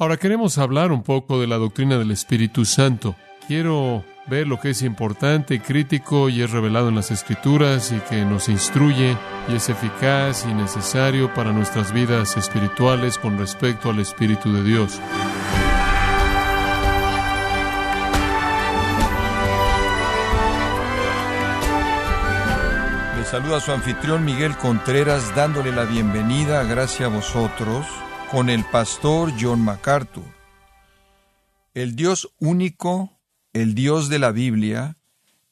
Ahora queremos hablar un poco de la doctrina del Espíritu Santo. Quiero ver lo que es importante crítico y es revelado en las Escrituras y que nos instruye y es eficaz y necesario para nuestras vidas espirituales con respecto al Espíritu de Dios. Le saluda su anfitrión Miguel Contreras dándole la bienvenida, gracias a vosotros, con el pastor John MacArthur. El Dios único, el Dios de la Biblia,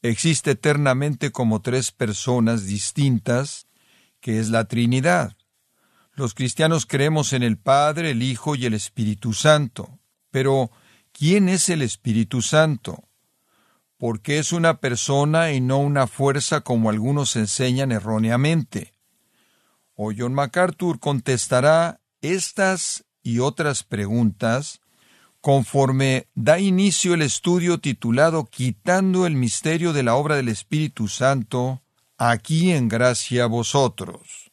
existe eternamente como tres personas distintas, que es la Trinidad. Los cristianos creemos en el Padre, el Hijo y el Espíritu Santo. Pero, ¿quién es el Espíritu Santo? ¿Por qué es una persona y no una fuerza como algunos enseñan erróneamente? O John MacArthur contestará estas y otras preguntas conforme da inicio el estudio titulado Quitando el misterio de la obra del Espíritu Santo, aquí en gracia a vosotros.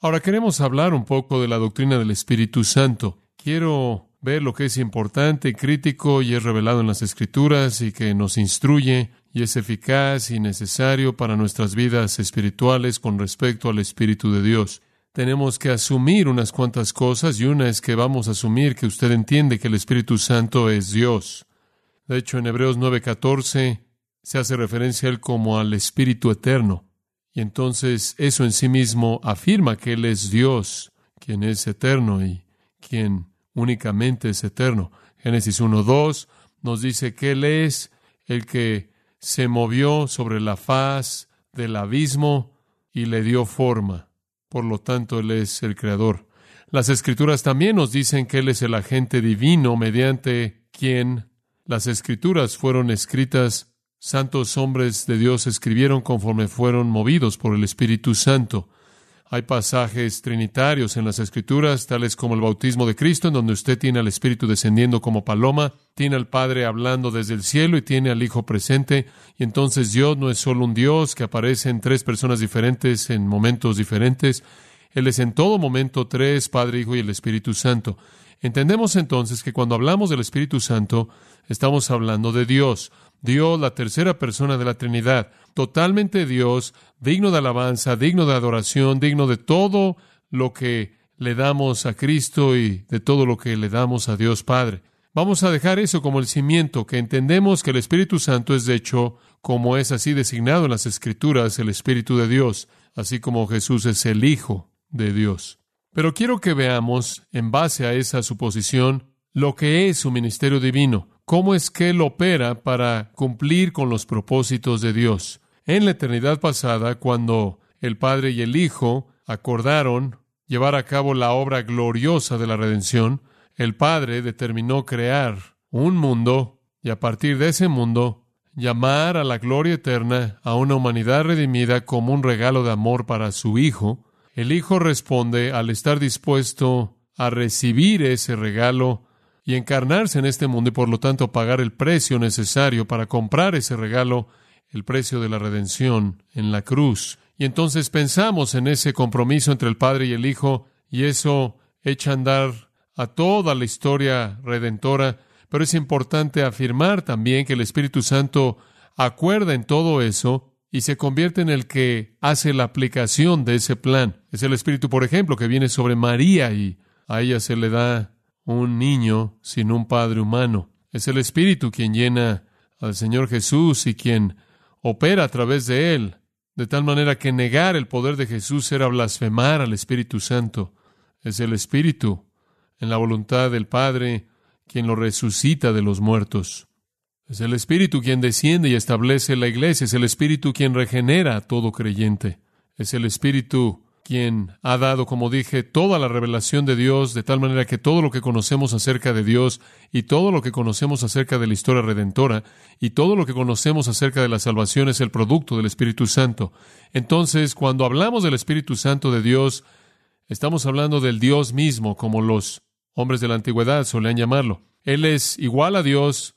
Ahora queremos hablar un poco de la doctrina del Espíritu Santo. Quiero ver lo que es importante crítico y es revelado en las Escrituras y que nos instruye y es eficaz y necesario para nuestras vidas espirituales con respecto al Espíritu de Dios tenemos que asumir unas cuantas cosas y una es que vamos a asumir que usted entiende que el Espíritu Santo es Dios. De hecho, en Hebreos 9:14 se hace referencia a Él como al Espíritu Eterno. Y entonces eso en sí mismo afirma que Él es Dios, quien es eterno y quien únicamente es eterno. Génesis 1:2 nos dice que Él es el que se movió sobre la faz del abismo y le dio forma. Por lo tanto, Él es el Creador. Las Escrituras también nos dicen que Él es el agente divino mediante quien las Escrituras fueron escritas. Santos hombres de Dios escribieron conforme fueron movidos por el Espíritu Santo. Hay pasajes trinitarios en las Escrituras, tales como el bautismo de Cristo, en donde usted tiene al Espíritu descendiendo como paloma, tiene al Padre hablando desde el cielo y tiene al Hijo presente. Y entonces Dios no es solo un Dios que aparece en tres personas diferentes en momentos diferentes. Él es en todo momento tres, Padre, Hijo y el Espíritu Santo. Entendemos entonces que cuando hablamos del Espíritu Santo, estamos hablando de Dios, Dios, la tercera persona de la Trinidad, totalmente Dios, digno de alabanza, digno de adoración, digno de todo lo que le damos a Cristo y de todo lo que le damos a Dios Padre. Vamos a dejar eso como el cimiento, que entendemos que el Espíritu Santo es de hecho, como es así designado en las Escrituras, el Espíritu de Dios, así como Jesús es el Hijo de Dios. Pero quiero que veamos, en base a esa suposición, lo que es su ministerio divino, cómo es que Él opera para cumplir con los propósitos de Dios. En la eternidad pasada, cuando el Padre y el Hijo acordaron llevar a cabo la obra gloriosa de la redención, el Padre determinó crear un mundo y a partir de ese mundo llamar a la gloria eterna a una humanidad redimida como un regalo de amor para su Hijo. El Hijo responde al estar dispuesto a recibir ese regalo y encarnarse en este mundo y por lo tanto pagar el precio necesario para comprar ese regalo el precio de la redención en la cruz. Y entonces pensamos en ese compromiso entre el Padre y el Hijo, y eso echa a andar a toda la historia redentora, pero es importante afirmar también que el Espíritu Santo acuerda en todo eso y se convierte en el que hace la aplicación de ese plan. Es el Espíritu, por ejemplo, que viene sobre María y a ella se le da un niño sin un padre humano. Es el Espíritu quien llena al Señor Jesús y quien opera a través de él, de tal manera que negar el poder de Jesús era blasfemar al Espíritu Santo. Es el Espíritu, en la voluntad del Padre, quien lo resucita de los muertos. Es el Espíritu quien desciende y establece la iglesia, es el Espíritu quien regenera a todo creyente. Es el Espíritu quien ha dado, como dije, toda la revelación de Dios, de tal manera que todo lo que conocemos acerca de Dios y todo lo que conocemos acerca de la historia redentora y todo lo que conocemos acerca de la salvación es el producto del Espíritu Santo. Entonces, cuando hablamos del Espíritu Santo de Dios, estamos hablando del Dios mismo, como los hombres de la antigüedad solían llamarlo. Él es igual a Dios,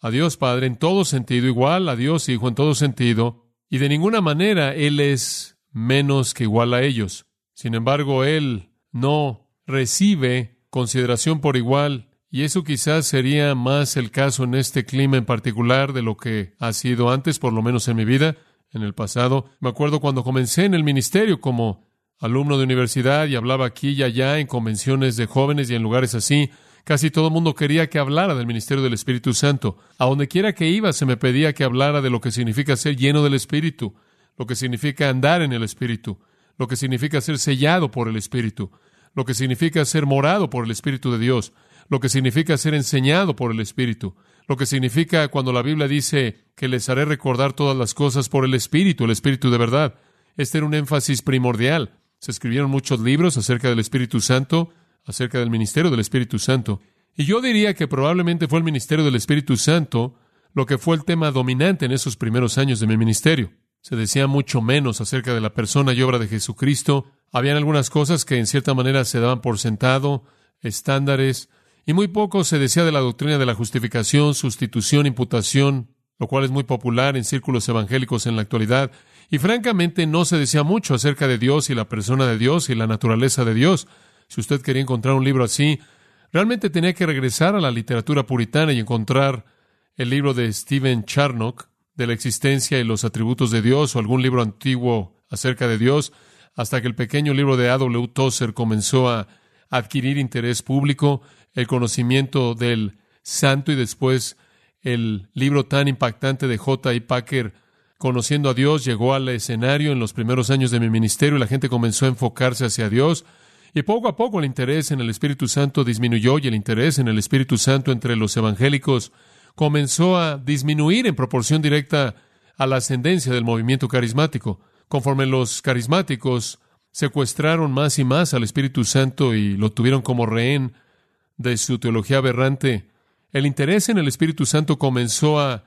a Dios Padre en todo sentido, igual a Dios Hijo en todo sentido, y de ninguna manera Él es menos que igual a ellos. Sin embargo, Él no recibe consideración por igual, y eso quizás sería más el caso en este clima en particular de lo que ha sido antes, por lo menos en mi vida, en el pasado. Me acuerdo cuando comencé en el ministerio como alumno de universidad y hablaba aquí y allá en convenciones de jóvenes y en lugares así. Casi todo el mundo quería que hablara del ministerio del Espíritu Santo. A donde quiera que iba se me pedía que hablara de lo que significa ser lleno del Espíritu, lo que significa andar en el Espíritu, lo que significa ser sellado por el Espíritu, lo que significa ser morado por el Espíritu de Dios, lo que significa ser enseñado por el Espíritu, lo que significa cuando la Biblia dice que les haré recordar todas las cosas por el Espíritu, el Espíritu de verdad. Este era un énfasis primordial. Se escribieron muchos libros acerca del Espíritu Santo, acerca del ministerio del Espíritu Santo. Y yo diría que probablemente fue el ministerio del Espíritu Santo lo que fue el tema dominante en esos primeros años de mi ministerio. Se decía mucho menos acerca de la persona y obra de Jesucristo. Habían algunas cosas que en cierta manera se daban por sentado, estándares, y muy poco se decía de la doctrina de la justificación, sustitución, imputación, lo cual es muy popular en círculos evangélicos en la actualidad, y francamente no se decía mucho acerca de Dios y la persona de Dios y la naturaleza de Dios. Si usted quería encontrar un libro así, realmente tenía que regresar a la literatura puritana y encontrar el libro de Stephen Charnock de la existencia y los atributos de Dios o algún libro antiguo acerca de Dios, hasta que el pequeño libro de A.W. Tozer comenzó a adquirir interés público, el conocimiento del santo y después el libro tan impactante de J. I. Packer, Conociendo a Dios, llegó al escenario en los primeros años de mi ministerio y la gente comenzó a enfocarse hacia Dios. Y poco a poco el interés en el Espíritu Santo disminuyó y el interés en el Espíritu Santo entre los evangélicos comenzó a disminuir en proporción directa a la ascendencia del movimiento carismático. Conforme los carismáticos secuestraron más y más al Espíritu Santo y lo tuvieron como rehén de su teología aberrante, el interés en el Espíritu Santo comenzó a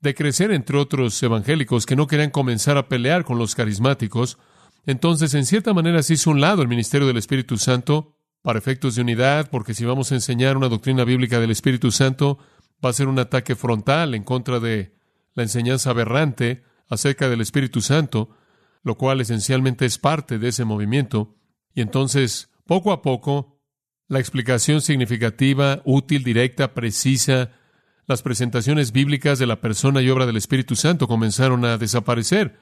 decrecer entre otros evangélicos que no querían comenzar a pelear con los carismáticos, entonces, en cierta manera, se hizo un lado el ministerio del Espíritu Santo para efectos de unidad, porque si vamos a enseñar una doctrina bíblica del Espíritu Santo, va a ser un ataque frontal en contra de la enseñanza aberrante acerca del Espíritu Santo, lo cual esencialmente es parte de ese movimiento. Y entonces, poco a poco, la explicación significativa, útil, directa, precisa, las presentaciones bíblicas de la persona y obra del Espíritu Santo comenzaron a desaparecer.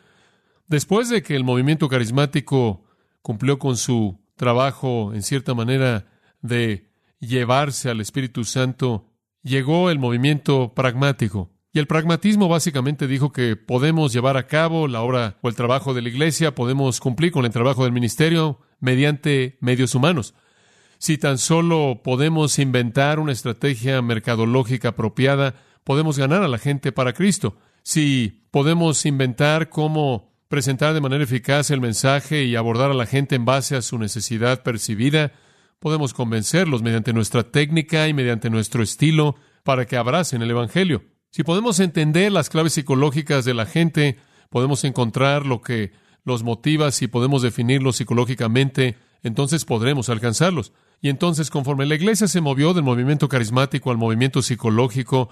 Después de que el movimiento carismático cumplió con su trabajo, en cierta manera, de llevarse al Espíritu Santo, llegó el movimiento pragmático. Y el pragmatismo básicamente dijo que podemos llevar a cabo la obra o el trabajo de la iglesia, podemos cumplir con el trabajo del ministerio mediante medios humanos. Si tan solo podemos inventar una estrategia mercadológica apropiada, podemos ganar a la gente para Cristo. Si podemos inventar cómo presentar de manera eficaz el mensaje y abordar a la gente en base a su necesidad percibida, podemos convencerlos mediante nuestra técnica y mediante nuestro estilo para que abracen el Evangelio. Si podemos entender las claves psicológicas de la gente, podemos encontrar lo que los motiva, si podemos definirlos psicológicamente, entonces podremos alcanzarlos. Y entonces, conforme la iglesia se movió del movimiento carismático al movimiento psicológico,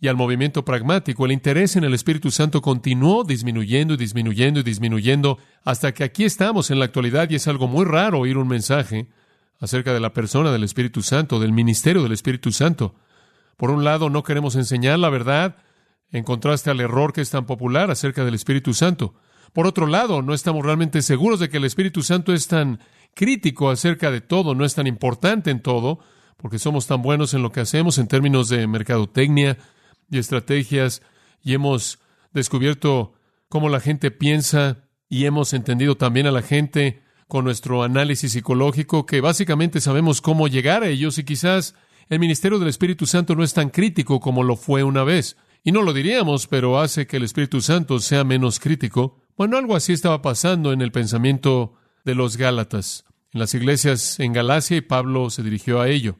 y al movimiento pragmático, el interés en el Espíritu Santo continuó disminuyendo y disminuyendo y disminuyendo hasta que aquí estamos en la actualidad y es algo muy raro oír un mensaje acerca de la persona del Espíritu Santo, del ministerio del Espíritu Santo. Por un lado, no queremos enseñar la verdad en contraste al error que es tan popular acerca del Espíritu Santo. Por otro lado, no estamos realmente seguros de que el Espíritu Santo es tan crítico acerca de todo, no es tan importante en todo, porque somos tan buenos en lo que hacemos en términos de mercadotecnia, y estrategias y hemos descubierto cómo la gente piensa y hemos entendido también a la gente con nuestro análisis psicológico que básicamente sabemos cómo llegar a ellos y quizás el ministerio del Espíritu Santo no es tan crítico como lo fue una vez. Y no lo diríamos, pero hace que el Espíritu Santo sea menos crítico. Bueno, algo así estaba pasando en el pensamiento de los Gálatas, en las iglesias en Galacia y Pablo se dirigió a ello.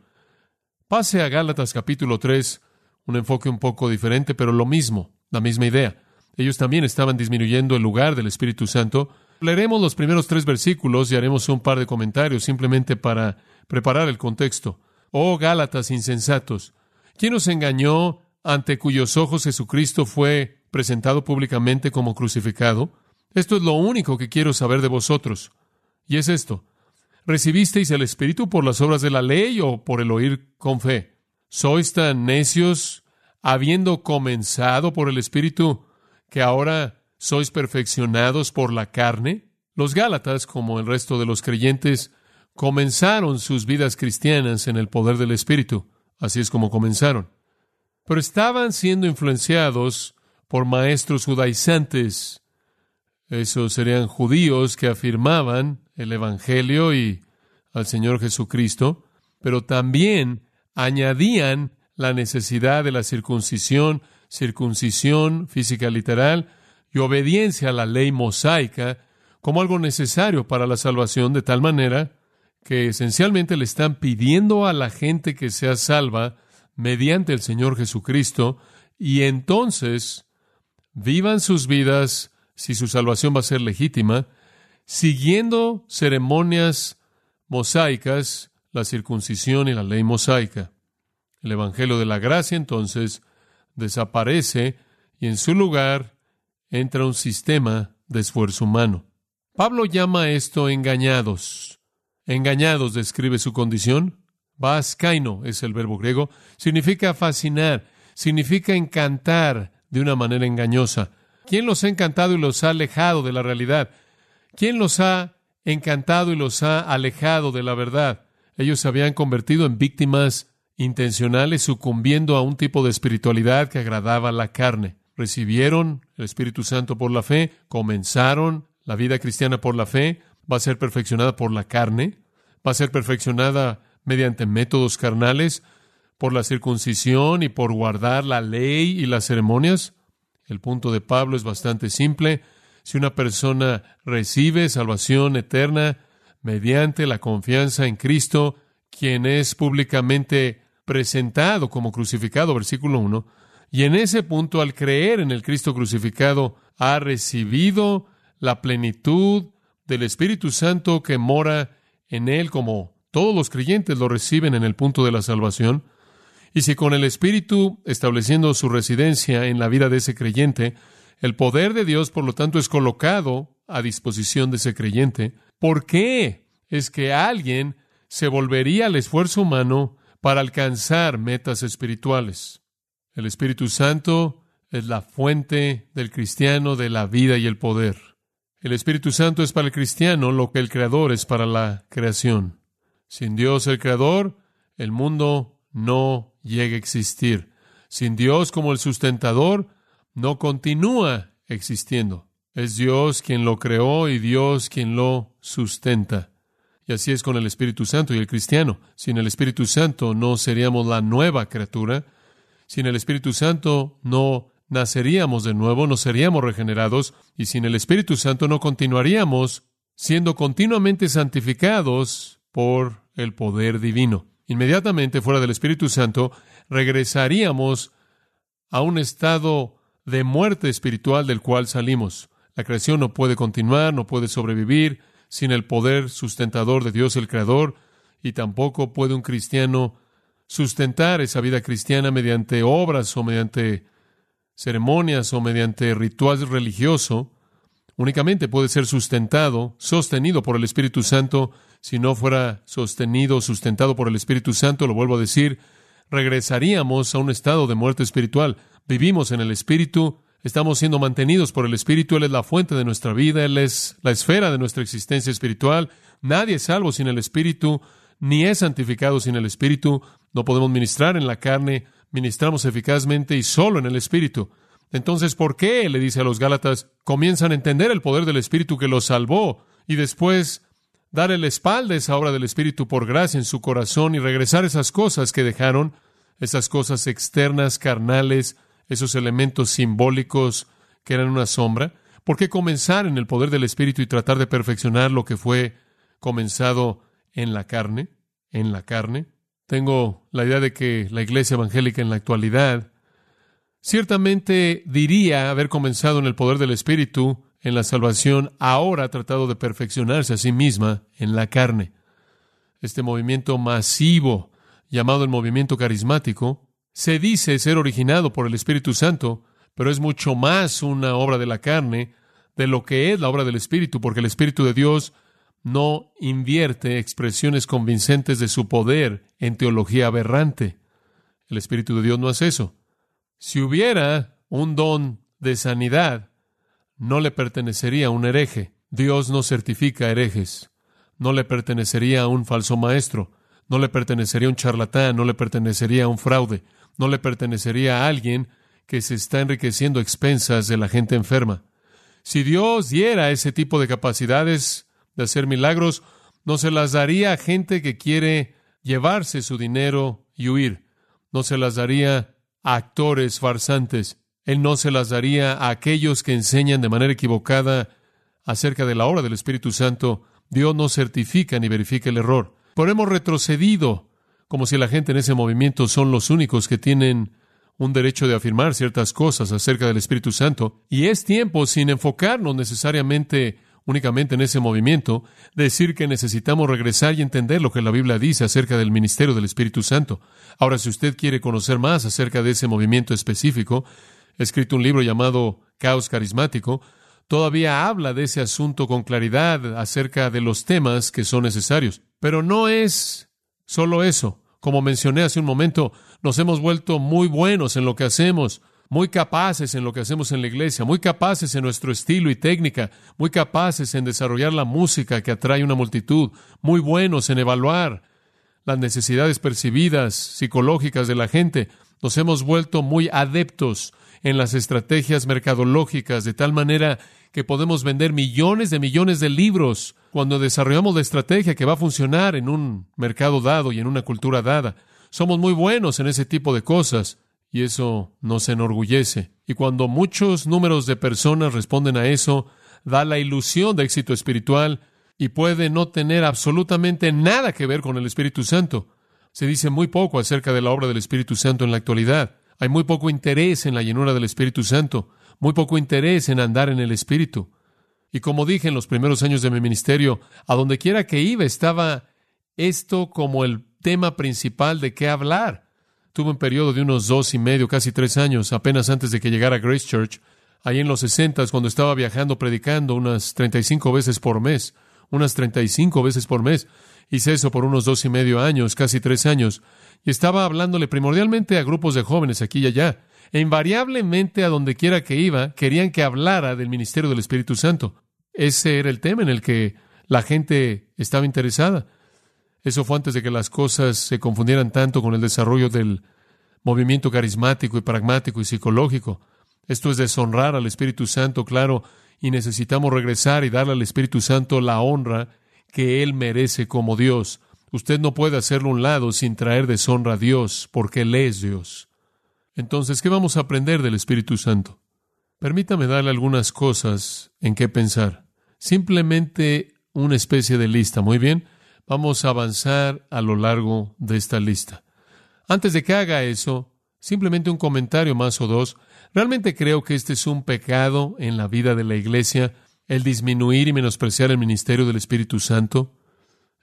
Pase a Gálatas capítulo 3, un enfoque un poco diferente, pero lo mismo, la misma idea. Ellos también estaban disminuyendo el lugar del Espíritu Santo. Leeremos los primeros tres versículos y haremos un par de comentarios simplemente para preparar el contexto. Oh Gálatas insensatos, ¿quién os engañó ante cuyos ojos Jesucristo fue presentado públicamente como crucificado? Esto es lo único que quiero saber de vosotros. Y es esto. ¿Recibisteis el Espíritu por las obras de la ley o por el oír con fe? ¿Sois tan necios, habiendo comenzado por el Espíritu, que ahora sois perfeccionados por la carne? Los Gálatas, como el resto de los creyentes, comenzaron sus vidas cristianas en el poder del Espíritu. Así es como comenzaron. Pero estaban siendo influenciados por maestros judaizantes. Esos serían judíos que afirmaban el Evangelio y al Señor Jesucristo, pero también añadían la necesidad de la circuncisión, circuncisión física literal y obediencia a la ley mosaica como algo necesario para la salvación, de tal manera que esencialmente le están pidiendo a la gente que sea salva mediante el Señor Jesucristo y entonces vivan sus vidas, si su salvación va a ser legítima, siguiendo ceremonias mosaicas, la circuncisión y la ley mosaica. El Evangelio de la Gracia entonces desaparece y en su lugar entra un sistema de esfuerzo humano. Pablo llama esto engañados. Engañados describe su condición. Vaskaino es el verbo griego. Significa fascinar, significa encantar de una manera engañosa. ¿Quién los ha encantado y los ha alejado de la realidad? ¿Quién los ha encantado y los ha alejado de la verdad? Ellos se habían convertido en víctimas intencionales, sucumbiendo a un tipo de espiritualidad que agradaba a la carne. Recibieron el Espíritu Santo por la fe, comenzaron la vida cristiana por la fe, va a ser perfeccionada por la carne, va a ser perfeccionada mediante métodos carnales, por la circuncisión y por guardar la ley y las ceremonias. El punto de Pablo es bastante simple. Si una persona recibe salvación eterna mediante la confianza en Cristo, quien es públicamente presentado como crucificado, versículo 1, y en ese punto, al creer en el Cristo crucificado, ha recibido la plenitud del Espíritu Santo que mora en él, como todos los creyentes lo reciben en el punto de la salvación. Y si con el Espíritu estableciendo su residencia en la vida de ese creyente, el poder de Dios, por lo tanto, es colocado a disposición de ese creyente, ¿por qué es que alguien se volvería al esfuerzo humano para alcanzar metas espirituales? El Espíritu Santo es la fuente del cristiano de la vida y el poder. El Espíritu Santo es para el cristiano lo que el Creador es para la creación. Sin Dios el Creador, el mundo no llega a existir. Sin Dios como el sustentador, no continúa existiendo. Es Dios quien lo creó y Dios quien lo sustenta. Y así es con el Espíritu Santo y el cristiano. Sin el Espíritu Santo no seríamos la nueva criatura. Sin el Espíritu Santo no naceríamos de nuevo, no seríamos regenerados, y sin el Espíritu Santo no continuaríamos siendo continuamente santificados por el poder divino. Inmediatamente fuera del Espíritu Santo, regresaríamos a un estado de muerte espiritual del cual salimos. La creación no puede continuar, no puede sobrevivir sin el poder sustentador de Dios el Creador, y tampoco puede un cristiano sustentar esa vida cristiana mediante obras o mediante ceremonias o mediante ritual religioso, únicamente puede ser sustentado, sostenido por el Espíritu Santo. Si no fuera sostenido, sustentado por el Espíritu Santo, lo vuelvo a decir, regresaríamos a un estado de muerte espiritual. Vivimos en el Espíritu, estamos siendo mantenidos por el Espíritu, Él es la fuente de nuestra vida, Él es la esfera de nuestra existencia espiritual. Nadie es salvo sin el Espíritu, ni es santificado sin el Espíritu. No podemos ministrar en la carne, ministramos eficazmente y solo en el Espíritu. Entonces, ¿por qué, le dice a los Gálatas, comienzan a entender el poder del Espíritu que los salvó y después dar el espalda a esa obra del Espíritu por gracia en su corazón y regresar esas cosas que dejaron, esas cosas externas, carnales, esos elementos simbólicos que eran una sombra? ¿Por qué comenzar en el poder del Espíritu y tratar de perfeccionar lo que fue comenzado en la carne? En la carne. Tengo la idea de que la iglesia evangélica en la actualidad ciertamente diría haber comenzado en el poder del Espíritu, en la salvación, ahora ha tratado de perfeccionarse a sí misma en la carne. Este movimiento masivo, llamado el movimiento carismático, se dice ser originado por el Espíritu Santo, pero es mucho más una obra de la carne de lo que es la obra del Espíritu, porque el Espíritu de Dios no invierte expresiones convincentes de su poder en teología aberrante. El Espíritu de Dios no hace eso. Si hubiera un don de sanidad, no le pertenecería a un hereje. Dios no certifica herejes. No le pertenecería a un falso maestro. No le pertenecería a un charlatán. No le pertenecería a un fraude. No le pertenecería a alguien que se está enriqueciendo a expensas de la gente enferma. Si Dios diera ese tipo de capacidades de hacer milagros, no se las daría a gente que quiere llevarse su dinero y huir. No se las daría a actores farsantes. Él no se las daría a aquellos que enseñan de manera equivocada acerca de la obra del Espíritu Santo. Dios no certifica ni verifica el error. Pero hemos retrocedido, como si la gente en ese movimiento son los únicos que tienen un derecho de afirmar ciertas cosas acerca del Espíritu Santo. Y es tiempo, sin enfocarnos necesariamente únicamente en ese movimiento, decir que necesitamos regresar y entender lo que la Biblia dice acerca del ministerio del Espíritu Santo. Ahora, si usted quiere conocer más acerca de ese movimiento específico, he escrito un libro llamado Caos Carismático, todavía habla de ese asunto con claridad acerca de los temas que son necesarios. Pero no es solo eso. Como mencioné hace un momento, nos hemos vuelto muy buenos en lo que hacemos, muy capaces en lo que hacemos en la iglesia, muy capaces en nuestro estilo y técnica, muy capaces en desarrollar la música que atrae una multitud, muy buenos en evaluar las necesidades percibidas psicológicas de la gente. Nos hemos vuelto muy adeptos en las estrategias mercadológicas, de tal manera que podemos vender millones de millones de libros cuando desarrollamos la estrategia que va a funcionar en un mercado dado y en una cultura dada. Somos muy buenos en ese tipo de cosas y eso nos enorgullece. Y cuando muchos números de personas responden a eso, da la ilusión de éxito espiritual y puede no tener absolutamente nada que ver con el Espíritu Santo. Se dice muy poco acerca de la obra del Espíritu Santo en la actualidad. Hay muy poco interés en la llenura del Espíritu Santo, muy poco interés en andar en el Espíritu. Y como dije en los primeros años de mi ministerio, a donde quiera que iba estaba esto como el tema principal de qué hablar. Tuve un periodo de unos dos y medio, casi tres años, apenas antes de que llegara a Grace Church, ahí en los sesentas, cuando estaba viajando predicando unas treinta y cinco veces por mes, unas treinta y cinco veces por mes. Hice eso por unos dos y medio años, casi tres años, y estaba hablándole primordialmente a grupos de jóvenes aquí y allá. E invariablemente a donde quiera que iba, querían que hablara del ministerio del Espíritu Santo. Ese era el tema en el que la gente estaba interesada. Eso fue antes de que las cosas se confundieran tanto con el desarrollo del movimiento carismático y pragmático y psicológico. Esto es deshonrar al Espíritu Santo, claro, y necesitamos regresar y darle al Espíritu Santo la honra que Él merece como Dios. Usted no puede hacerlo a un lado sin traer deshonra a Dios, porque Él es Dios. Entonces, ¿qué vamos a aprender del Espíritu Santo? Permítame darle algunas cosas en qué pensar. Simplemente una especie de lista, ¿muy bien? Vamos a avanzar a lo largo de esta lista. Antes de que haga eso, simplemente un comentario más o dos. Realmente creo que este es un pecado en la vida de la Iglesia, el disminuir y menospreciar el ministerio del Espíritu Santo.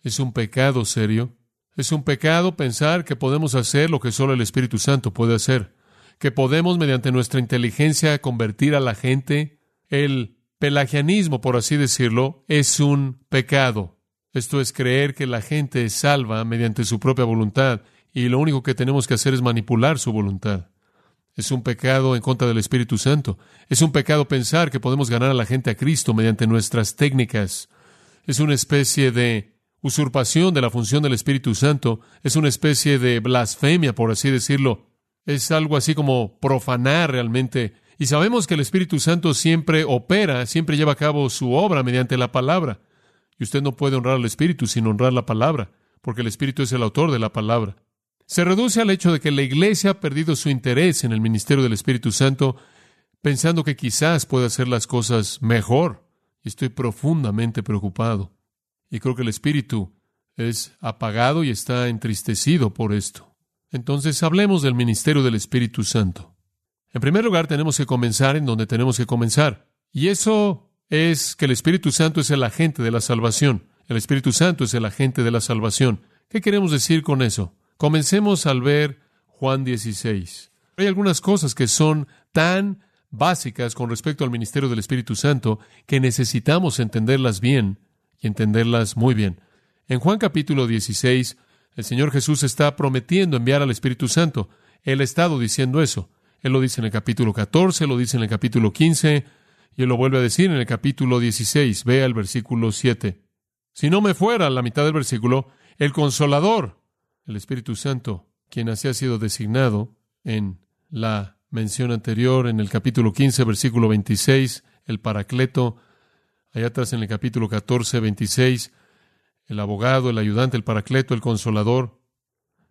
Es un pecado serio. Es un pecado pensar que podemos hacer lo que solo el Espíritu Santo puede hacer, que podemos mediante nuestra inteligencia convertir a la gente. El pelagianismo, por así decirlo, es un pecado. Esto es creer que la gente es salva mediante su propia voluntad y lo único que tenemos que hacer es manipular su voluntad. Es un pecado en contra del Espíritu Santo. Es un pecado pensar que podemos ganar a la gente a Cristo mediante nuestras técnicas. Es una especie de usurpación de la función del Espíritu Santo. Es una especie de blasfemia, por así decirlo. Es algo así como profanar realmente. Y sabemos que el Espíritu Santo siempre opera, siempre lleva a cabo su obra mediante la palabra. Y usted no puede honrar al Espíritu sin honrar la palabra, porque el Espíritu es el autor de la palabra. Se reduce al hecho de que la Iglesia ha perdido su interés en el ministerio del Espíritu Santo, pensando que quizás pueda hacer las cosas mejor. Y estoy profundamente preocupado. Y creo que el Espíritu es apagado y está entristecido por esto. Entonces hablemos del ministerio del Espíritu Santo. En primer lugar, tenemos que comenzar en donde tenemos que comenzar. Y eso es que el Espíritu Santo es el agente de la salvación. El Espíritu Santo es el agente de la salvación. ¿Qué queremos decir con eso? Comencemos al ver Juan 16. Hay algunas cosas que son tan básicas con respecto al ministerio del Espíritu Santo que necesitamos entenderlas bien y entenderlas muy bien. En Juan capítulo 16, el Señor Jesús está prometiendo enviar al Espíritu Santo. Él ha estado diciendo eso. Él lo dice en el capítulo 14, lo dice en el capítulo 15, y él lo vuelve a decir en el capítulo 16. Vea el versículo 7. Si no me fuera la mitad del versículo, el consolador, el Espíritu Santo, quien así ha sido designado en la mención anterior, en el capítulo 15, versículo 26, el Paracleto, allá atrás en el capítulo 14, 26, el abogado, el ayudante, el Paracleto, el consolador.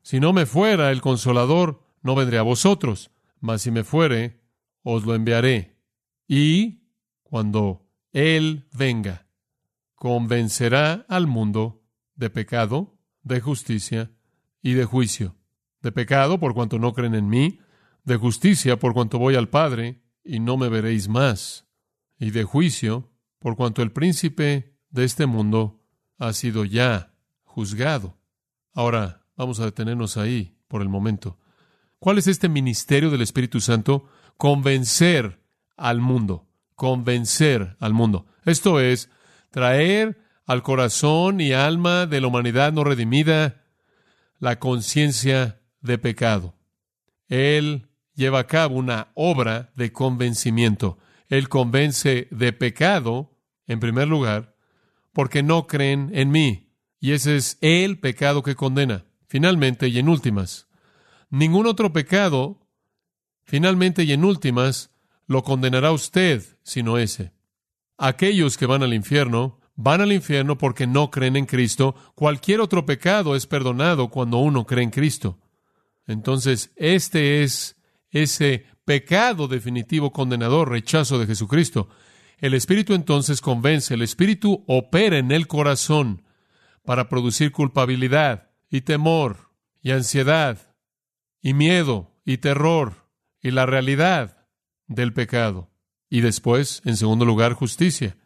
Si no me fuera el consolador, no vendré a vosotros, mas si me fuere, os lo enviaré. Y cuando Él venga, convencerá al mundo de pecado, de justicia y de juicio. De pecado por cuanto no creen en mí, de justicia por cuanto voy al Padre y no me veréis más, y de juicio por cuanto el príncipe de este mundo ha sido ya juzgado. Ahora vamos a detenernos ahí por el momento. ¿Cuál es este ministerio del Espíritu Santo? Convencer al mundo, convencer al mundo. Esto es, traer al corazón y alma de la humanidad no redimida la conciencia de pecado. Él lleva a cabo una obra de convencimiento. Él convence de pecado, en primer lugar, porque no creen en mí. Y ese es el pecado que condena. Finalmente y en últimas. Ningún otro pecado, finalmente y en últimas, lo condenará usted, sino ese. Aquellos que van al infierno, van al infierno porque no creen en Cristo. Cualquier otro pecado es perdonado cuando uno cree en Cristo. Entonces, este es ese pecado definitivo condenador, rechazo de Jesucristo. El Espíritu entonces convence, el Espíritu opera en el corazón para producir culpabilidad y temor y ansiedad y miedo y terror y la realidad del pecado. Y después, en segundo lugar, justicia.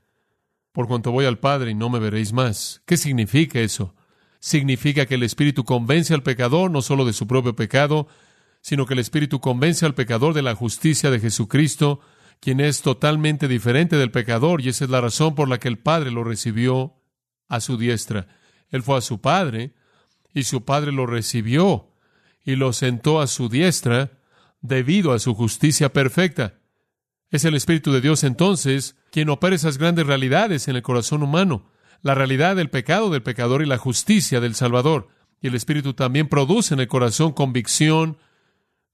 Por cuanto voy al Padre y no me veréis más. ¿Qué significa eso? Significa que el Espíritu convence al pecador no solo de su propio pecado, sino que el Espíritu convence al pecador de la justicia de Jesucristo, quien es totalmente diferente del pecador, y esa es la razón por la que el Padre lo recibió a su diestra. Él fue a su Padre, y su Padre lo recibió y lo sentó a su diestra debido a su justicia perfecta. Es el Espíritu de Dios entonces quien opera esas grandes realidades en el corazón humano, la realidad del pecado del pecador y la justicia del Salvador. Y el Espíritu también produce en el corazón convicción,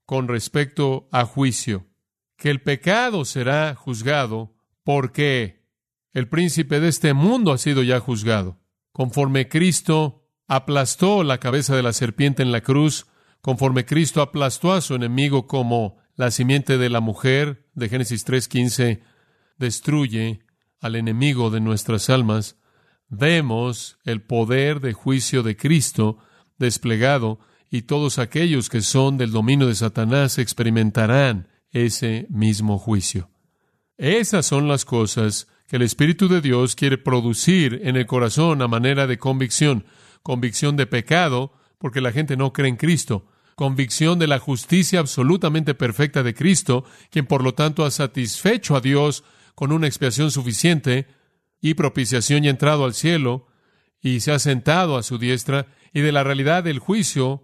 con respecto a juicio, que el pecado será juzgado porque el príncipe de este mundo ha sido ya juzgado. Conforme Cristo aplastó la cabeza de la serpiente en la cruz, conforme Cristo aplastó a su enemigo como la simiente de la mujer de Génesis 3.15 destruye al enemigo de nuestras almas, vemos el poder de juicio de Cristo desplegado y todos aquellos que son del dominio de Satanás experimentarán ese mismo juicio. Esas son las cosas que el Espíritu de Dios quiere producir en el corazón a manera de convicción. Convicción de pecado, porque la gente no cree en Cristo. Convicción de la justicia absolutamente perfecta de Cristo, quien por lo tanto ha satisfecho a Dios con una expiación suficiente y propiciación y entrado al cielo, y se ha sentado a su diestra, y de la realidad del juicio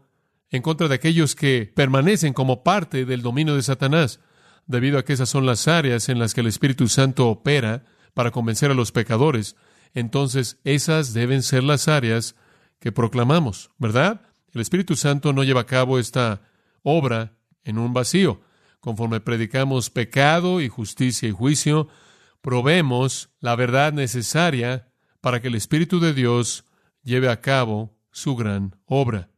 en contra de aquellos que permanecen como parte del dominio de Satanás, debido a que esas son las áreas en las que el Espíritu Santo opera para convencer a los pecadores. Entonces, esas deben ser las áreas que proclamamos, ¿verdad? El Espíritu Santo no lleva a cabo esta obra en un vacío. Conforme predicamos pecado y justicia y juicio, probemos la verdad necesaria para que el Espíritu de Dios lleve a cabo su gran obra.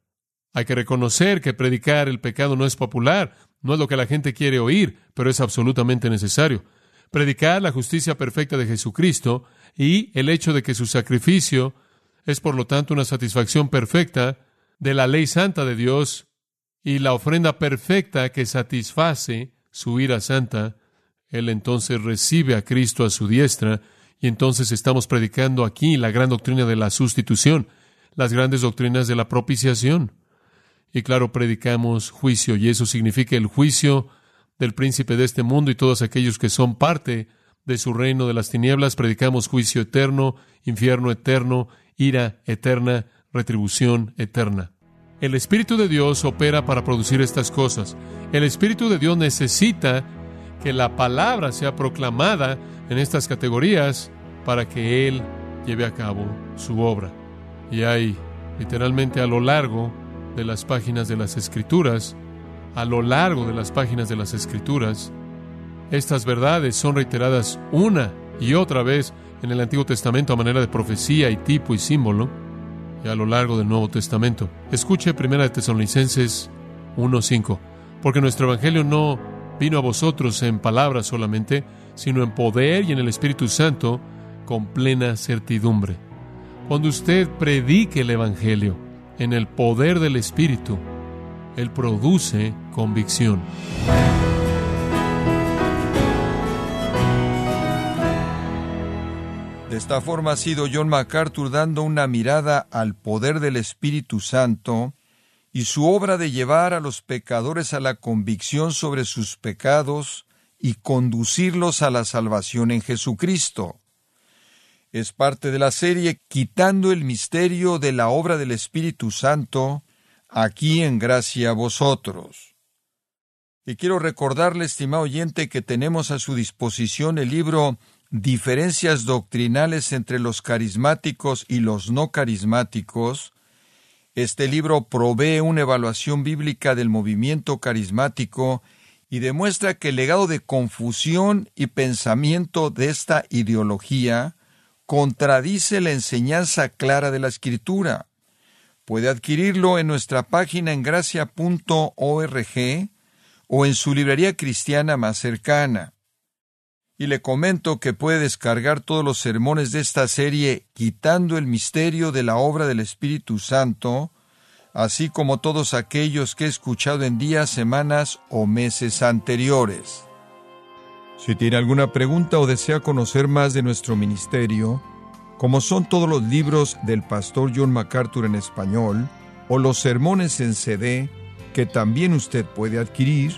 Hay que reconocer que predicar el pecado no es popular, no es lo que la gente quiere oír, pero es absolutamente necesario. Predicar la justicia perfecta de Jesucristo y el hecho de que su sacrificio es por lo tanto una satisfacción perfecta de la ley santa de Dios y la ofrenda perfecta que satisface su ira santa, Él entonces recibe a Cristo a su diestra y entonces estamos predicando aquí la gran doctrina de la sustitución, las grandes doctrinas de la propiciación. Y claro, predicamos juicio, y eso significa el juicio del príncipe de este mundo y todos aquellos que son parte de su reino de las tinieblas, predicamos juicio eterno, infierno eterno, ira eterna, retribución eterna. El Espíritu de Dios opera para producir estas cosas. El Espíritu de Dios necesita que la palabra sea proclamada en estas categorías para que Él lleve a cabo su obra. Y hay literalmente a lo largo de las páginas de las Escrituras, a lo largo de las páginas de las Escrituras, estas verdades son reiteradas una y otra vez en el Antiguo Testamento a manera de profecía y tipo y símbolo, y a lo largo del Nuevo Testamento. Escuche 1 de Tesalonicenses 1:5, porque nuestro evangelio no vino a vosotros en palabras solamente, sino en poder y en el Espíritu Santo con plena certidumbre. Cuando usted predique el evangelio en el poder del Espíritu, él produce convicción. De esta forma ha sido John MacArthur dando una mirada al poder del Espíritu Santo y su obra de llevar a los pecadores a la convicción sobre sus pecados y conducirlos a la salvación en Jesucristo. Es parte de la serie Quitando el misterio de la obra del Espíritu Santo, aquí en gracia a vosotros. Y quiero recordarle, estimado oyente, que tenemos a su disposición el libro diferencias doctrinales entre los carismáticos y los no carismáticos, este libro provee una evaluación bíblica del movimiento carismático y demuestra que el legado de confusión y pensamiento de esta ideología contradice la enseñanza clara de la Escritura. Puede adquirirlo en nuestra página en gracia.org o en su librería cristiana más cercana y le comento que puede descargar todos los sermones de esta serie quitando el misterio de la obra del Espíritu Santo, así como todos aquellos que he escuchado en días, semanas o meses anteriores. Si tiene alguna pregunta o desea conocer más de nuestro ministerio, como son todos los libros del pastor John MacArthur en español, o los sermones en CD, que también usted puede adquirir,